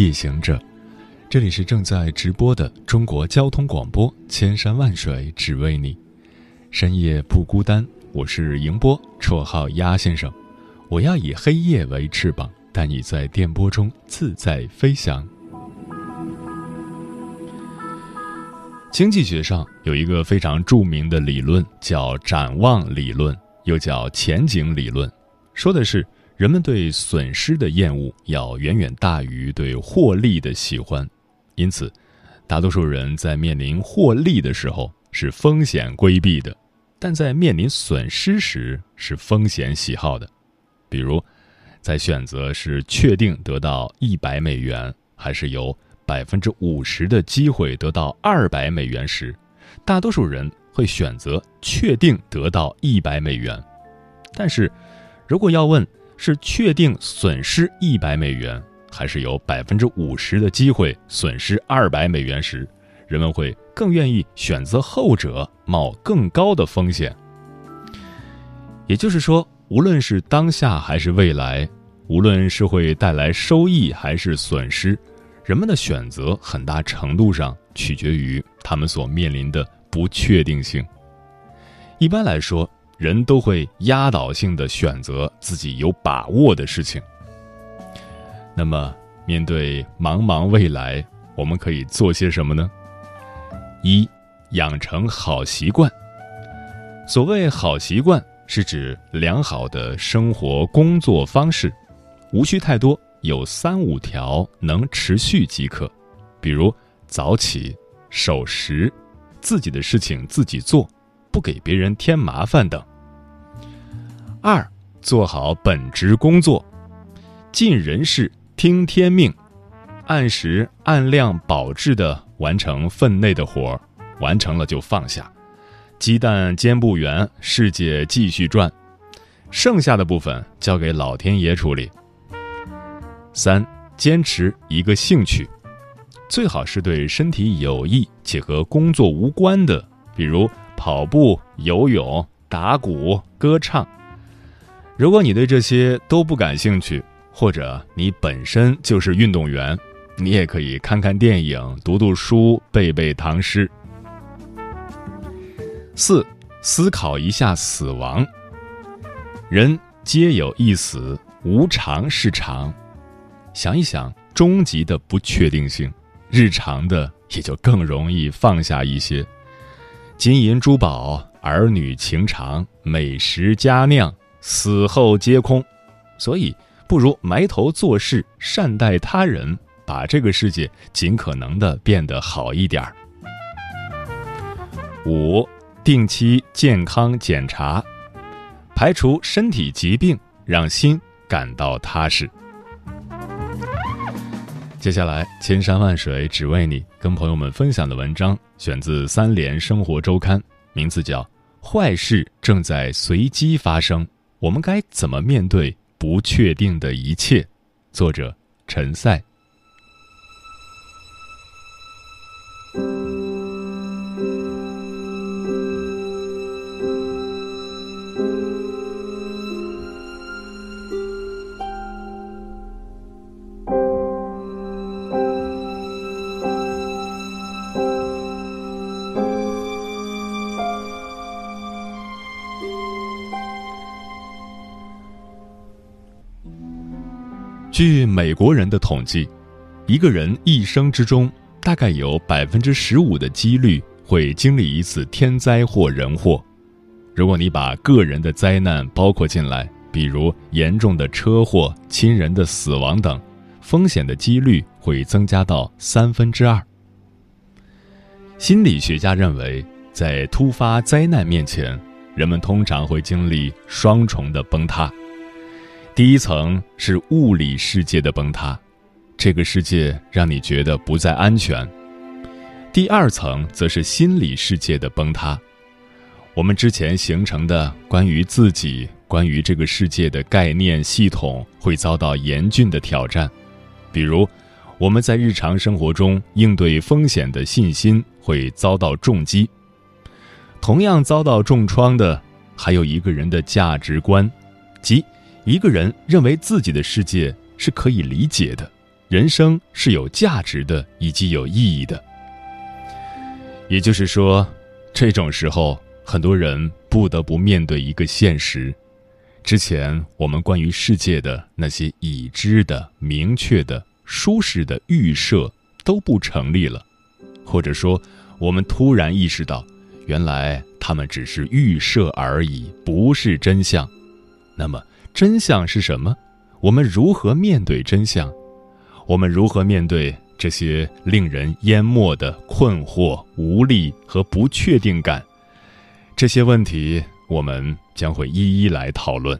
夜行者，这里是正在直播的中国交通广播，千山万水只为你，深夜不孤单。我是迎波，绰号鸭先生。我要以黑夜为翅膀，带你在电波中自在飞翔。经济学上有一个非常著名的理论，叫展望理论，又叫前景理论，说的是人们对损失的厌恶要远远大于对获利的喜欢，因此，大多数人在面临获利的时候是风险规避的。但在面临损失时是风险喜好的，比如，在选择是确定得到一百美元，还是有百分之五十的机会得到二百美元时，大多数人会选择确定得到一百美元。但是，如果要问是确定损失一百美元，还是有百分之五十的机会损失二百美元时，人们会更愿意选择后者，冒更高的风险。也就是说，无论是当下还是未来，无论是会带来收益还是损失，人们的选择很大程度上取决于他们所面临的不确定性。一般来说，人都会压倒性的选择自己有把握的事情。那么，面对茫茫未来，我们可以做些什么呢？一，养成好习惯。所谓好习惯，是指良好的生活工作方式，无需太多，有三五条能持续即可。比如早起、守时、自己的事情自己做，不给别人添麻烦等。二，做好本职工作，尽人事，听天命，按时按量保质的。完成分内的活儿，完成了就放下。鸡蛋煎不圆，世界继续转。剩下的部分交给老天爷处理。三，坚持一个兴趣，最好是对身体有益且和工作无关的，比如跑步、游泳、打鼓、歌唱。如果你对这些都不感兴趣，或者你本身就是运动员。你也可以看看电影、读读书、背背唐诗。四，思考一下死亡。人皆有一死，无常是常。想一想终极的不确定性，日常的也就更容易放下一些。金银珠宝、儿女情长、美食佳酿，死后皆空。所以，不如埋头做事，善待他人。把这个世界尽可能的变得好一点儿。五，定期健康检查，排除身体疾病，让心感到踏实。接下来，千山万水只为你，跟朋友们分享的文章选自《三联生活周刊》，名字叫《坏事正在随机发生》，我们该怎么面对不确定的一切？作者陈赛。据美国人的统计，一个人一生之中大概有百分之十五的几率会经历一次天灾或人祸。如果你把个人的灾难包括进来，比如严重的车祸、亲人的死亡等，风险的几率会增加到三分之二。心理学家认为，在突发灾难面前，人们通常会经历双重的崩塌。第一层是物理世界的崩塌，这个世界让你觉得不再安全；第二层则是心理世界的崩塌，我们之前形成的关于自己、关于这个世界的概念系统会遭到严峻的挑战，比如我们在日常生活中应对风险的信心会遭到重击。同样遭到重创的，还有一个人的价值观，即。一个人认为自己的世界是可以理解的，人生是有价值的以及有意义的。也就是说，这种时候，很多人不得不面对一个现实：之前我们关于世界的那些已知的、明确的、舒适的预设都不成立了，或者说，我们突然意识到，原来他们只是预设而已，不是真相。那么，真相是什么？我们如何面对真相？我们如何面对这些令人淹没的困惑、无力和不确定感？这些问题，我们将会一一来讨论。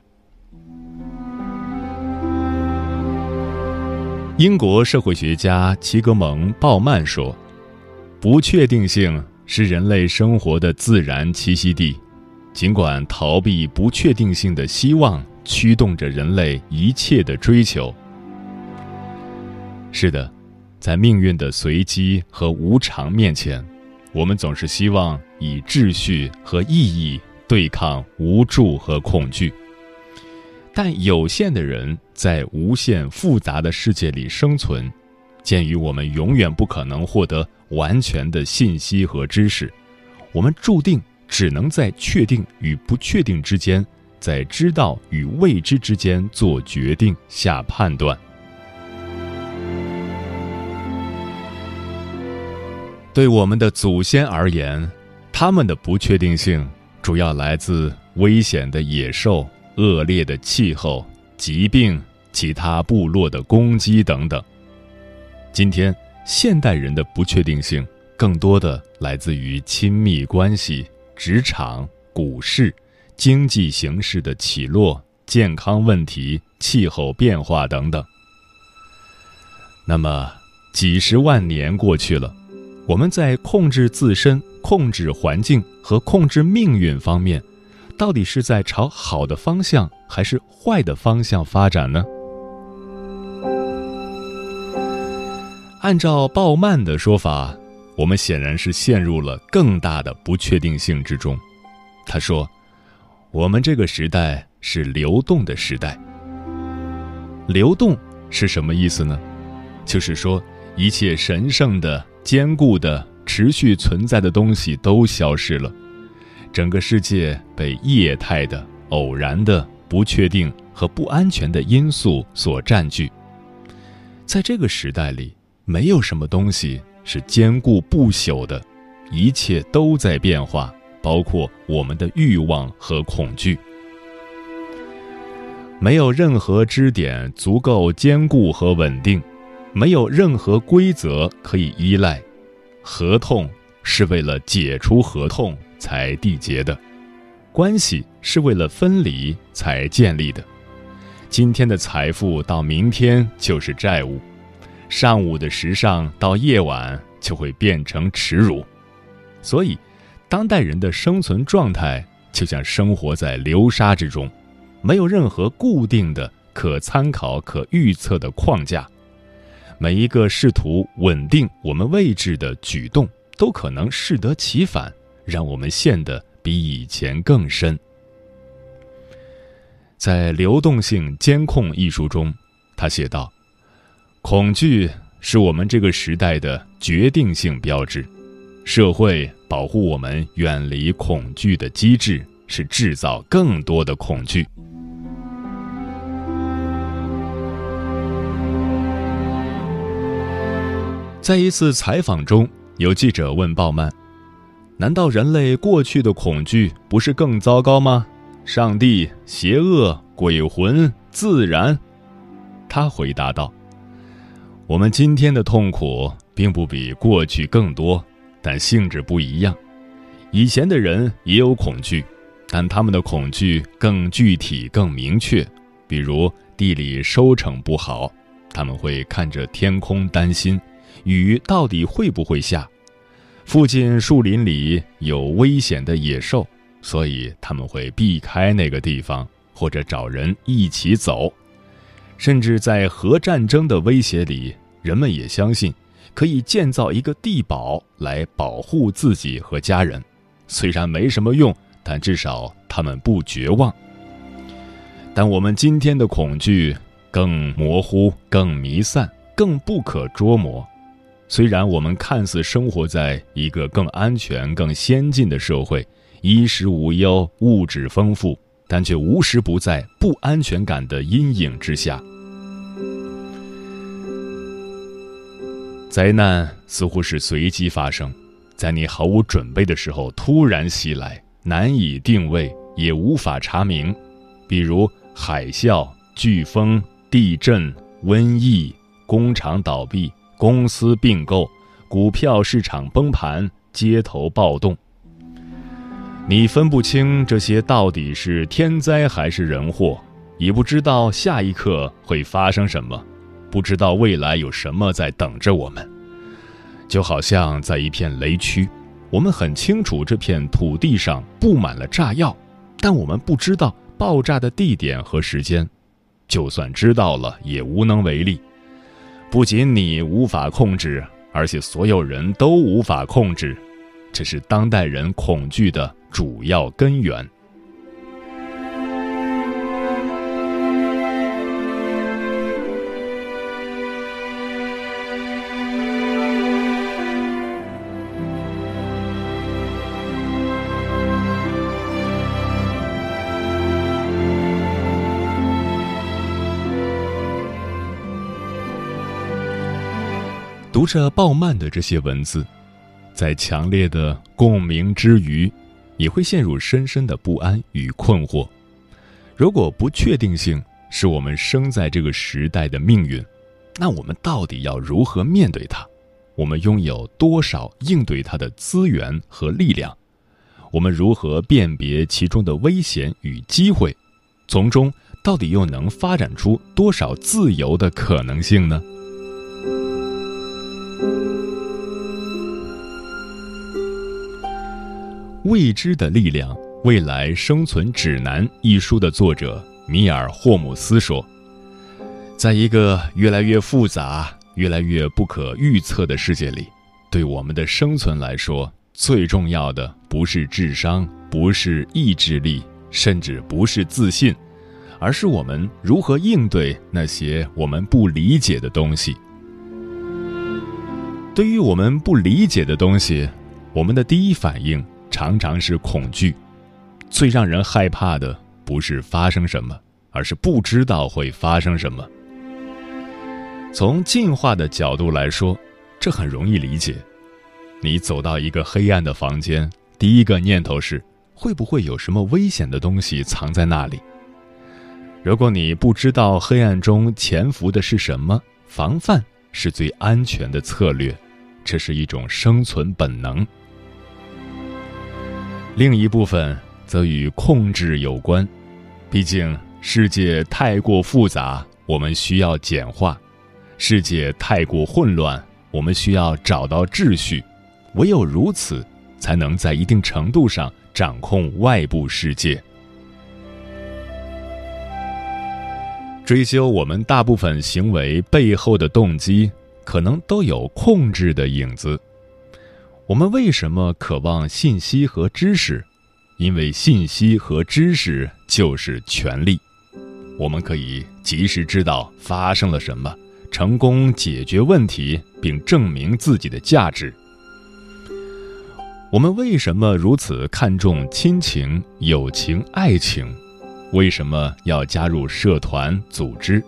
英国社会学家齐格蒙·鲍曼说：“不确定性是人类生活的自然栖息地，尽管逃避不确定性的希望。”驱动着人类一切的追求。是的，在命运的随机和无常面前，我们总是希望以秩序和意义对抗无助和恐惧。但有限的人在无限复杂的世界里生存，鉴于我们永远不可能获得完全的信息和知识，我们注定只能在确定与不确定之间。在知道与未知之间做决定、下判断。对我们的祖先而言，他们的不确定性主要来自危险的野兽、恶劣的气候、疾病、其他部落的攻击等等。今天，现代人的不确定性更多的来自于亲密关系、职场、股市。经济形势的起落、健康问题、气候变化等等。那么，几十万年过去了，我们在控制自身、控制环境和控制命运方面，到底是在朝好的方向还是坏的方向发展呢？按照鲍曼的说法，我们显然是陷入了更大的不确定性之中。他说。我们这个时代是流动的时代。流动是什么意思呢？就是说，一切神圣的、坚固的、持续存在的东西都消失了，整个世界被液态的、偶然的、不确定和不安全的因素所占据。在这个时代里，没有什么东西是坚固不朽的，一切都在变化。包括我们的欲望和恐惧，没有任何支点足够坚固和稳定，没有任何规则可以依赖。合同是为了解除合同才缔结的，关系是为了分离才建立的。今天的财富到明天就是债务，上午的时尚到夜晚就会变成耻辱，所以。当代人的生存状态就像生活在流沙之中，没有任何固定的、可参考、可预测的框架。每一个试图稳定我们位置的举动，都可能适得其反，让我们陷得比以前更深。在《流动性监控》一书中，他写道：“恐惧是我们这个时代的决定性标志。”社会保护我们远离恐惧的机制是制造更多的恐惧。在一次采访中，有记者问鲍曼：“难道人类过去的恐惧不是更糟糕吗？上帝、邪恶、鬼魂、自然？”他回答道：“我们今天的痛苦并不比过去更多。”但性质不一样，以前的人也有恐惧，但他们的恐惧更具体、更明确。比如地里收成不好，他们会看着天空担心，雨到底会不会下；附近树林里有危险的野兽，所以他们会避开那个地方，或者找人一起走。甚至在核战争的威胁里，人们也相信可以建造一个地堡来保护自己和家人。虽然没什么用，但至少他们不绝望。但我们今天的恐惧更模糊、更弥散、更不可捉摸。虽然我们看似生活在一个更安全、更先进的社会，衣食无忧、物质丰富，但却无时不在不安全感的阴影之下。灾难似乎是随机发生，在你毫无准备的时候突然袭来，难以定位，也无法查明。比如海啸、飓风、地震、瘟疫、工厂倒闭、公司并购、股票市场崩盘、街头暴动。你分不清这些到底是天灾还是人祸，也不知道下一刻会发生什么。不知道未来有什么在等着我们，就好像在一片雷区，我们很清楚这片土地上布满了炸药，但我们不知道爆炸的地点和时间。就算知道了，也无能为力。不仅你无法控制，而且所有人都无法控制，这是当代人恐惧的主要根源。读着鲍曼的这些文字，在强烈的共鸣之余，也会陷入深深的不安与困惑。如果不确定性是我们生在这个时代的命运，那我们到底要如何面对它？我们拥有多少应对它的资源和力量？我们如何辨别其中的危险与机会？从中到底又能发展出多少自由的可能性呢？未知的力量，《未来生存指南》一书的作者米尔·霍姆斯说：“在一个越来越复杂、越来越不可预测的世界里，对我们的生存来说，最重要的不是智商，不是意志力，甚至不是自信，而是我们如何应对那些我们不理解的东西。对于我们不理解的东西，我们的第一反应。”常常是恐惧，最让人害怕的不是发生什么，而是不知道会发生什么。从进化的角度来说，这很容易理解。你走到一个黑暗的房间，第一个念头是会不会有什么危险的东西藏在那里？如果你不知道黑暗中潜伏的是什么，防范是最安全的策略，这是一种生存本能。另一部分则与控制有关，毕竟世界太过复杂，我们需要简化；世界太过混乱，我们需要找到秩序。唯有如此，才能在一定程度上掌控外部世界。追究我们大部分行为背后的动机，可能都有控制的影子。我们为什么渴望信息和知识？因为信息和知识就是权力，我们可以及时知道发生了什么，成功解决问题，并证明自己的价值。我们为什么如此看重亲情、友情、爱情？为什么要加入社团组织？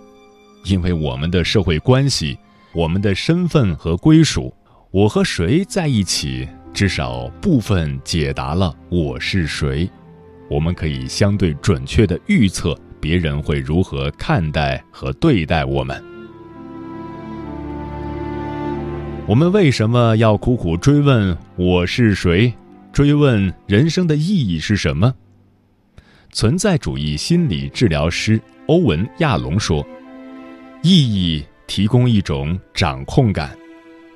因为我们的社会关系，我们的身份和归属。我和谁在一起，至少部分解答了我是谁。我们可以相对准确地预测别人会如何看待和对待我们。我们为什么要苦苦追问我是谁？追问人生的意义是什么？存在主义心理治疗师欧文·亚龙说：“意义提供一种掌控感，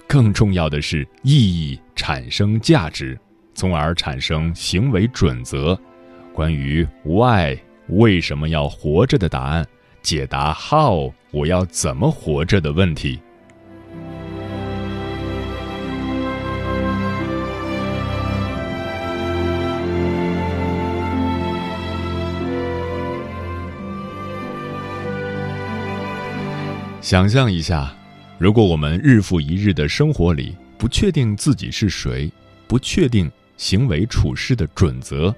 更重要的是意义产生价值，从而产生行为准则。关于 why 为什么要活着的答案，解答 how 我要怎么活着的问题。”想象一下，如果我们日复一日的生活里不确定自己是谁，不确定行为处事的准则，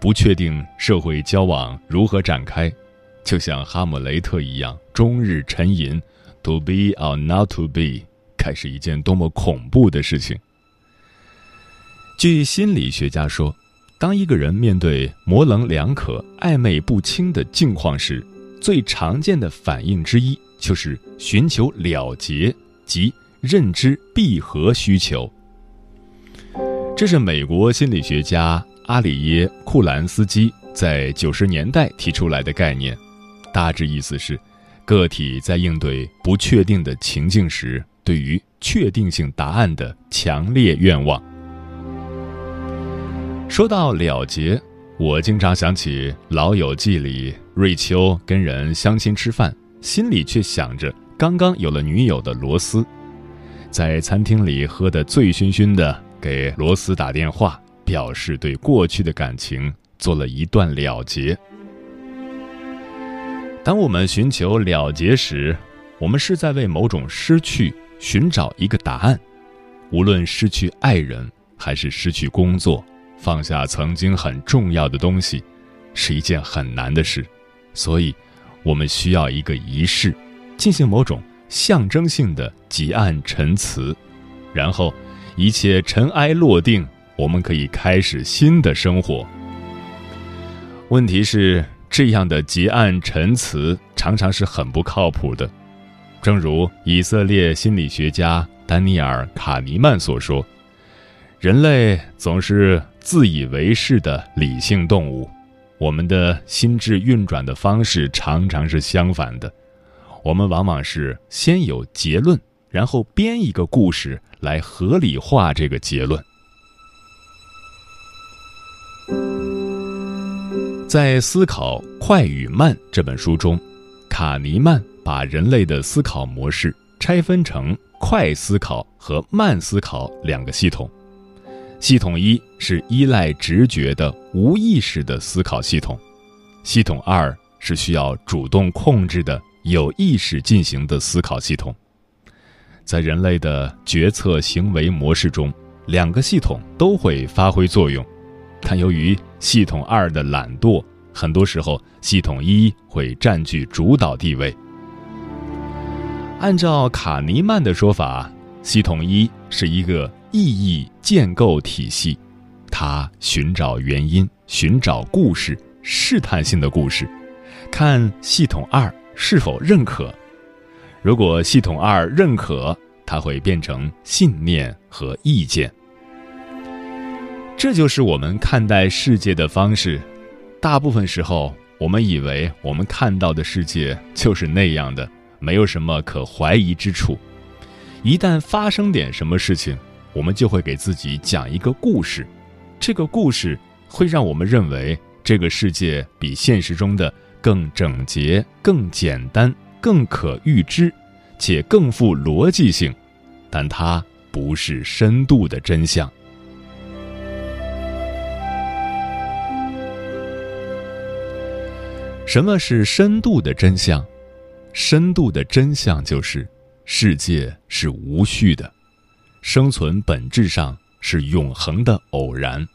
不确定社会交往如何展开，就像哈姆雷特一样，终日沉吟，to be or not to be，该是一件多么恐怖的事情。据心理学家说，当一个人面对模棱两可、暧昧不清的境况时，最常见的反应之一。就是寻求了结及认知闭合需求。这是美国心理学家阿里耶·库兰斯基在九十年代提出来的概念，大致意思是，个体在应对不确定的情境时，对于确定性答案的强烈愿望。说到了结，我经常想起《老友记》里瑞秋跟人相亲吃饭。心里却想着刚刚有了女友的罗斯，在餐厅里喝得醉醺醺的，给罗斯打电话，表示对过去的感情做了一段了结。当我们寻求了结时，我们是在为某种失去寻找一个答案。无论失去爱人还是失去工作，放下曾经很重要的东西，是一件很难的事，所以。我们需要一个仪式，进行某种象征性的结案陈词，然后一切尘埃落定，我们可以开始新的生活。问题是，这样的结案陈词常常是很不靠谱的。正如以色列心理学家丹尼尔·卡尼曼所说：“人类总是自以为是的理性动物。”我们的心智运转的方式常常是相反的，我们往往是先有结论，然后编一个故事来合理化这个结论。在《思考快与慢》这本书中，卡尼曼把人类的思考模式拆分成快思考和慢思考两个系统。系统一是依赖直觉的无意识的思考系统，系统二是需要主动控制的有意识进行的思考系统。在人类的决策行为模式中，两个系统都会发挥作用，但由于系统二的懒惰，很多时候系统一会占据主导地位。按照卡尼曼的说法，系统一是一个。意义建构体系，它寻找原因，寻找故事，试探性的故事，看系统二是否认可。如果系统二认可，它会变成信念和意见。这就是我们看待世界的方式。大部分时候，我们以为我们看到的世界就是那样的，没有什么可怀疑之处。一旦发生点什么事情，我们就会给自己讲一个故事，这个故事会让我们认为这个世界比现实中的更整洁、更简单、更可预知，且更富逻辑性，但它不是深度的真相。什么是深度的真相？深度的真相就是世界是无序的。生存本质上是永恒的偶然，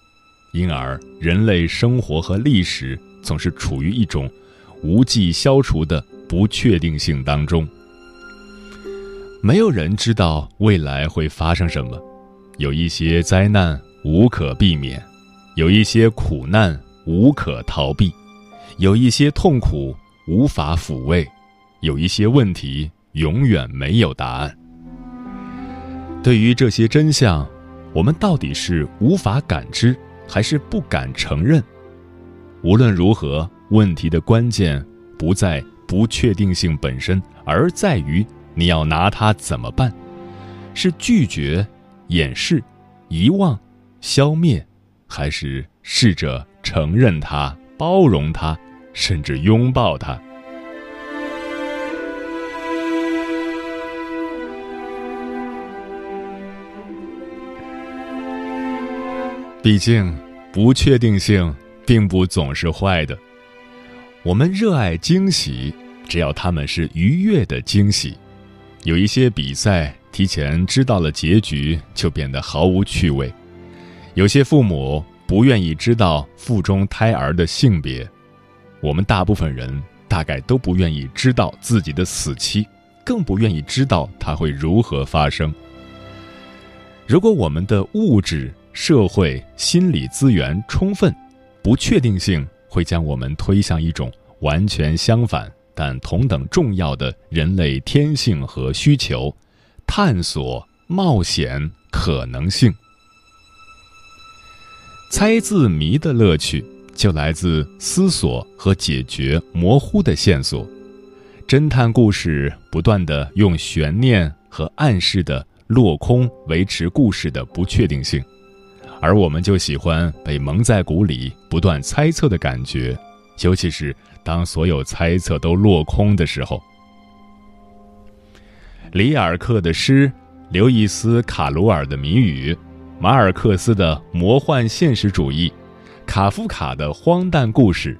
因而人类生活和历史总是处于一种无计消除的不确定性当中。没有人知道未来会发生什么，有一些灾难无可避免，有一些苦难无可逃避，有一些痛苦无法抚慰，有一些问题永远没有答案。对于这些真相，我们到底是无法感知，还是不敢承认？无论如何，问题的关键不在不确定性本身，而在于你要拿它怎么办？是拒绝、掩饰、遗忘、消灭，还是试着承认它、包容它，甚至拥抱它？毕竟，不确定性并不总是坏的。我们热爱惊喜，只要他们是愉悦的惊喜。有一些比赛提前知道了结局，就变得毫无趣味。有些父母不愿意知道腹中胎儿的性别，我们大部分人大概都不愿意知道自己的死期，更不愿意知道它会如何发生。如果我们的物质，社会心理资源充分，不确定性会将我们推向一种完全相反但同等重要的人类天性和需求——探索、冒险、可能性。猜字谜的乐趣就来自思索和解决模糊的线索，侦探故事不断的用悬念和暗示的落空维持故事的不确定性。而我们就喜欢被蒙在鼓里、不断猜测的感觉，尤其是当所有猜测都落空的时候。里尔克的诗、刘易斯·卡罗尔的谜语、马尔克斯的魔幻现实主义、卡夫卡的荒诞故事，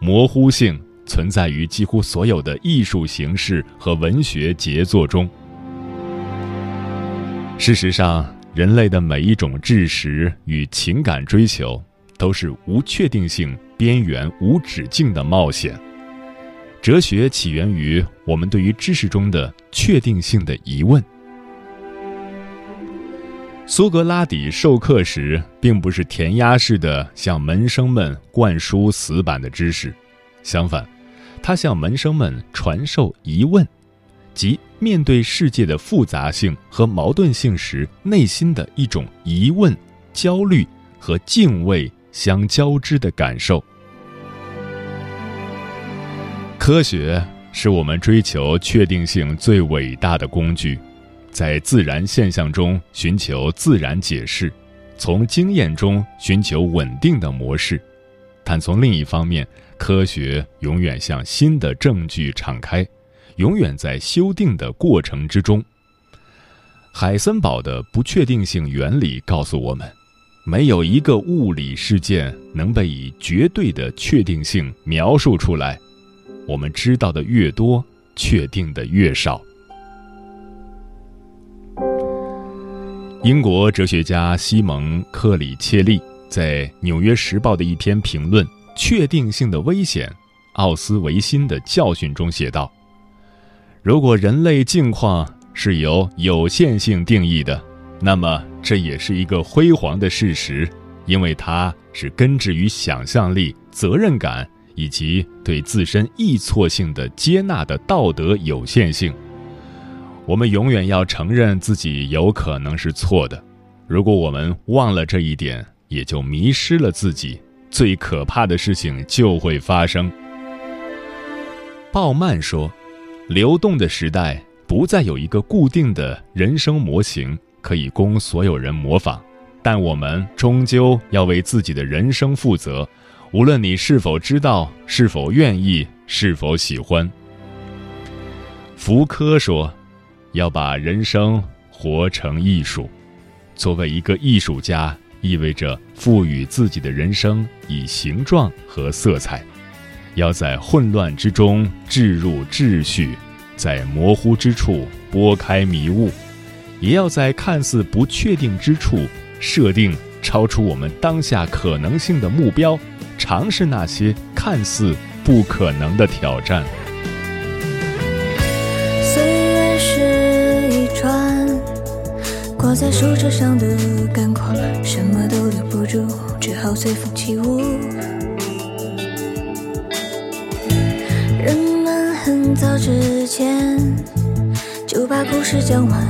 模糊性存在于几乎所有的艺术形式和文学杰作中。事实上。人类的每一种知识与情感追求，都是无确定性、边缘无止境的冒险。哲学起源于我们对于知识中的确定性的疑问。苏格拉底授课时，并不是填鸭式的向门生们灌输死板的知识，相反，他向门生们传授疑问。即面对世界的复杂性和矛盾性时，内心的一种疑问、焦虑和敬畏相交织的感受。科学是我们追求确定性最伟大的工具，在自然现象中寻求自然解释，从经验中寻求稳定的模式。但从另一方面，科学永远向新的证据敞开。永远在修订的过程之中。海森堡的不确定性原理告诉我们，没有一个物理事件能被以绝对的确定性描述出来。我们知道的越多，确定的越少。英国哲学家西蒙·克里切利在《纽约时报》的一篇评论《确定性的危险：奥斯维辛的教训》中写道。如果人类境况是由有限性定义的，那么这也是一个辉煌的事实，因为它是根植于想象力、责任感以及对自身易错性的接纳的道德有限性。我们永远要承认自己有可能是错的。如果我们忘了这一点，也就迷失了自己。最可怕的事情就会发生。鲍曼说。流动的时代不再有一个固定的人生模型可以供所有人模仿，但我们终究要为自己的人生负责，无论你是否知道、是否愿意、是否喜欢。福柯说：“要把人生活成艺术，作为一个艺术家，意味着赋予自己的人生以形状和色彩。”要在混乱之中置入秩序，在模糊之处拨开迷雾，也要在看似不确定之处设定超出我们当下可能性的目标，尝试那些看似不可能的挑战。岁月是一串挂在树枝上的干果，什么都留不住，只好随风起舞。很早之前就把故事讲完，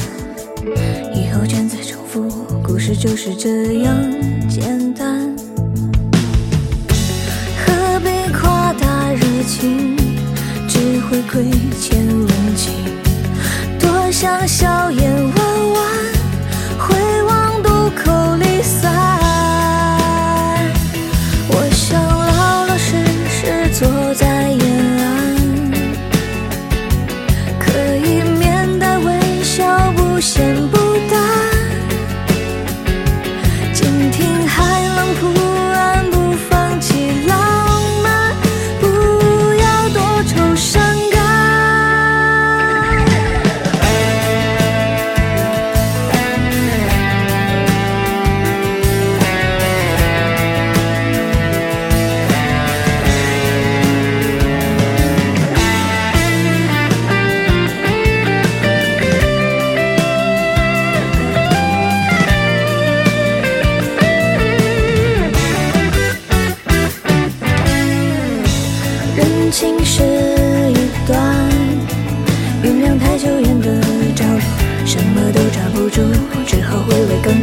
以后全在重复，故事就是这样简单。何必夸大热情，只会亏欠温情，多想笑颜弯弯，回望渡口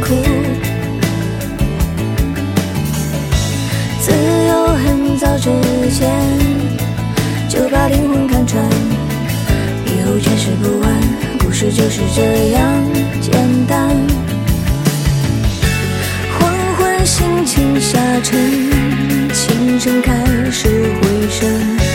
回味干枯。自由很早之前就把灵魂看穿，以后全是不安，故事就是这样简单。黄昏，心情下沉，清晨开始回升。